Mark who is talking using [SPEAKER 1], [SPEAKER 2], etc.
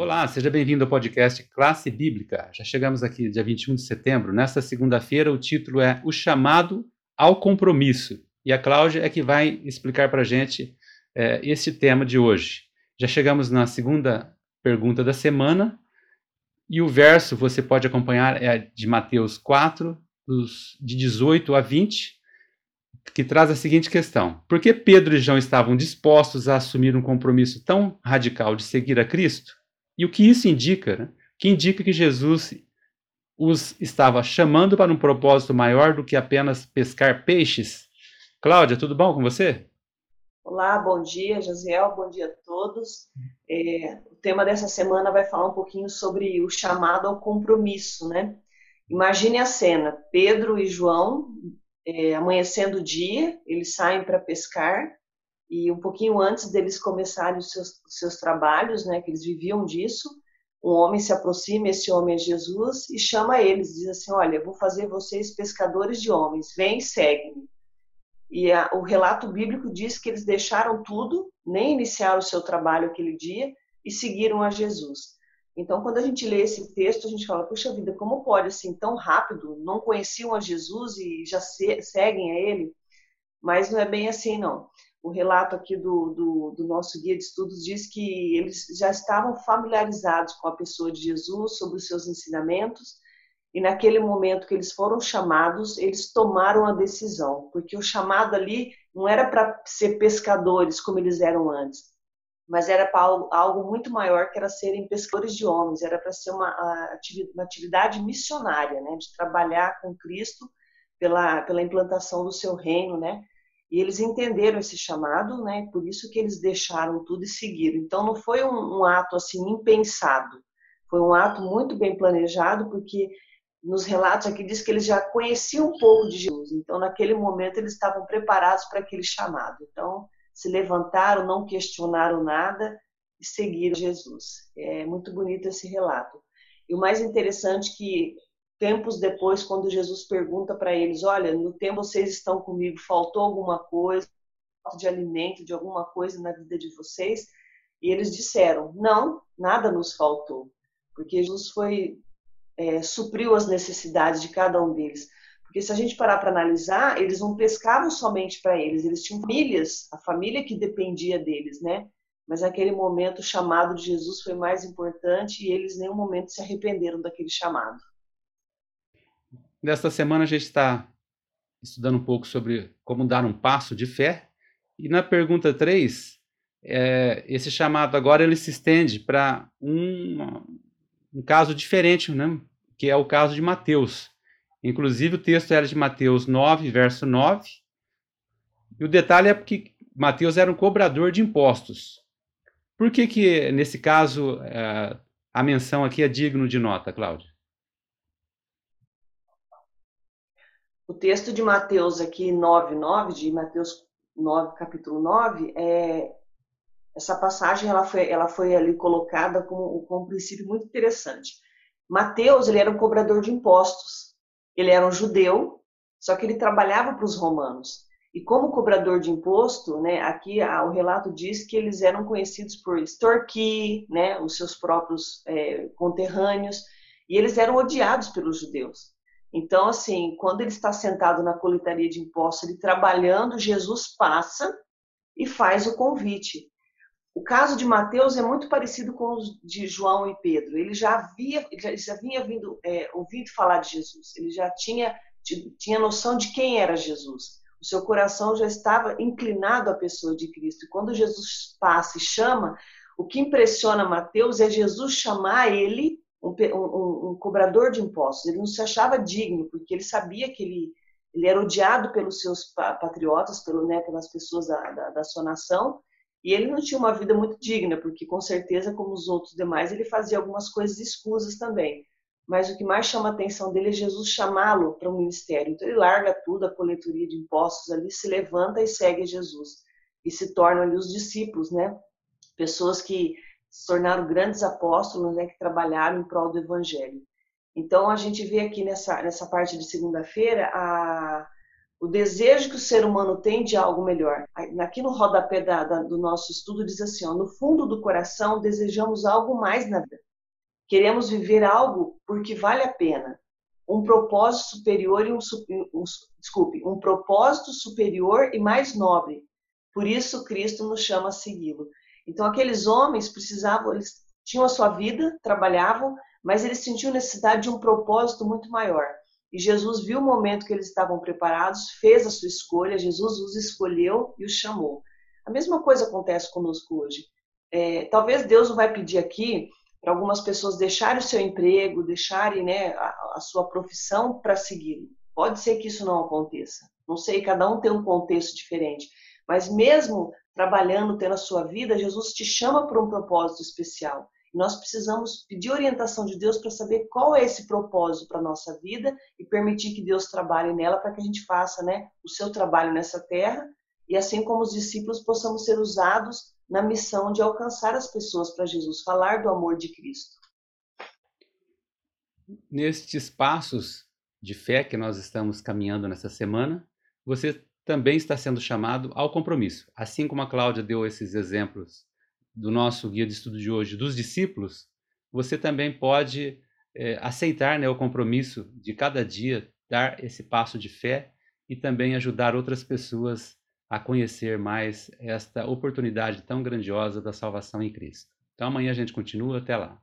[SPEAKER 1] Olá, seja bem-vindo ao podcast Classe Bíblica. Já chegamos aqui dia 21 de setembro. Nesta segunda-feira, o título é O Chamado ao Compromisso. E a Cláudia é que vai explicar para a gente é, esse tema de hoje. Já chegamos na segunda pergunta da semana. E o verso você pode acompanhar é de Mateus 4, dos, de 18 a 20, que traz a seguinte questão: Por que Pedro e João estavam dispostos a assumir um compromisso tão radical de seguir a Cristo? E o que isso indica? Né? Que indica que Jesus os estava chamando para um propósito maior do que apenas pescar peixes. Cláudia, tudo bom com você?
[SPEAKER 2] Olá, bom dia, Josiel, bom dia a todos. É, o tema dessa semana vai falar um pouquinho sobre o chamado ao compromisso, né? Imagine a cena: Pedro e João, é, amanhecendo o dia, eles saem para pescar e um pouquinho antes deles começarem os seus, seus trabalhos, né, que eles viviam disso, um homem se aproxima, esse homem é Jesus, e chama eles, diz assim, olha, vou fazer vocês pescadores de homens, vem, segue-me. E a, o relato bíblico diz que eles deixaram tudo, nem iniciaram o seu trabalho aquele dia, e seguiram a Jesus. Então, quando a gente lê esse texto, a gente fala, puxa vida, como pode assim tão rápido? Não conheciam a Jesus e já se, seguem a ele? Mas não é bem assim, não o relato aqui do, do, do, nosso guia de estudos diz que eles já estavam familiarizados com a pessoa de Jesus, sobre os seus ensinamentos, e naquele momento que eles foram chamados, eles tomaram a decisão, porque o chamado ali não era para ser pescadores como eles eram antes, mas era para algo, algo, muito maior, que era serem pescadores de homens, era para ser uma, uma atividade missionária, né, de trabalhar com Cristo pela, pela implantação do seu reino, né, e eles entenderam esse chamado, né? Por isso que eles deixaram tudo e seguiram. Então não foi um, um ato assim impensado, foi um ato muito bem planejado, porque nos relatos aqui diz que eles já conheciam um pouco de Jesus. Então naquele momento eles estavam preparados para aquele chamado. Então se levantaram, não questionaram nada e seguiram Jesus. É muito bonito esse relato. E o mais interessante é que tempos depois, quando Jesus pergunta para eles: Olha, no tempo vocês estão comigo, faltou alguma coisa, falta de alimento, de alguma coisa na vida de vocês? E eles disseram: Não, nada nos faltou, porque Jesus foi é, supriu as necessidades de cada um deles. Porque se a gente parar para analisar, eles não pescavam somente para eles, eles tinham famílias, a família que dependia deles, né? Mas naquele momento o chamado de Jesus foi mais importante e eles em nenhum momento se arrependeram daquele chamado.
[SPEAKER 1] Nesta semana a gente está estudando um pouco sobre como dar um passo de fé. E na pergunta 3, é, esse chamado agora ele se estende para um, um caso diferente, né? que é o caso de Mateus. Inclusive o texto era de Mateus 9, verso 9. E o detalhe é que Mateus era um cobrador de impostos. Por que, que nesse caso, é, a menção aqui é digno de nota, Cláudia?
[SPEAKER 2] O texto de Mateus aqui 9:9 de Mateus 9, capítulo 9, é essa passagem ela foi, ela foi ali colocada como, um princípio muito interessante. Mateus ele era um cobrador de impostos. Ele era um judeu, só que ele trabalhava para os romanos. E como cobrador de imposto, né, aqui o relato diz que eles eram conhecidos por extorquir né, os seus próprios é, conterrâneos, e eles eram odiados pelos judeus. Então, assim, quando ele está sentado na coletaria de impostos, ele trabalhando, Jesus passa e faz o convite. O caso de Mateus é muito parecido com o de João e Pedro. Ele já havia, ele já vinha vindo, é, ouvido falar de Jesus. Ele já tinha, tinha noção de quem era Jesus. O seu coração já estava inclinado à pessoa de Cristo. E quando Jesus passa e chama, o que impressiona Mateus é Jesus chamar ele um, um, um, cobrador de impostos. Ele não se achava digno, porque ele sabia que ele, ele era odiado pelos seus patriotas, pelo, né, pelas pessoas da, da, da, sua nação, e ele não tinha uma vida muito digna, porque com certeza, como os outros demais, ele fazia algumas coisas escusas também. Mas o que mais chama a atenção dele é Jesus chamá-lo para o ministério. Então ele larga tudo, a coletoria de impostos ali, se levanta e segue Jesus. E se tornam ali os discípulos, né? Pessoas que se tornaram grandes apóstolos né, que trabalharam em prol do evangelho. Então a gente vê aqui nessa, nessa parte de segunda-feira a, o desejo que o ser humano tem de algo melhor. Aqui no rodapé da, da, do nosso estudo diz assim: ó, no fundo do coração desejamos algo mais na vida. Queremos viver algo porque vale a pena. Um propósito superior e um, um desculpe, um propósito superior e mais nobre. Por isso Cristo nos chama a segui-lo. Então aqueles homens precisavam, eles tinham a sua vida, trabalhavam, mas eles sentiam necessidade de um propósito muito maior. E Jesus viu o momento que eles estavam preparados, fez a sua escolha, Jesus os escolheu e os chamou. A mesma coisa acontece conosco hoje. É, talvez Deus não vai pedir aqui para algumas pessoas deixarem o seu emprego, deixarem né, a, a sua profissão para segui-lo. Pode ser que isso não aconteça. Não sei, cada um tem um contexto diferente. Mas mesmo trabalhando, tendo a sua vida, Jesus te chama para um propósito especial. Nós precisamos pedir orientação de Deus para saber qual é esse propósito para a nossa vida e permitir que Deus trabalhe nela para que a gente faça né, o seu trabalho nessa terra e assim como os discípulos possamos ser usados na missão de alcançar as pessoas para Jesus, falar do amor de Cristo.
[SPEAKER 1] Nestes passos de fé que nós estamos caminhando nessa semana, você também está sendo chamado ao compromisso. Assim como a Cláudia deu esses exemplos do nosso guia de estudo de hoje, dos discípulos, você também pode é, aceitar né, o compromisso de cada dia dar esse passo de fé e também ajudar outras pessoas a conhecer mais esta oportunidade tão grandiosa da salvação em Cristo. Então amanhã a gente continua, até lá.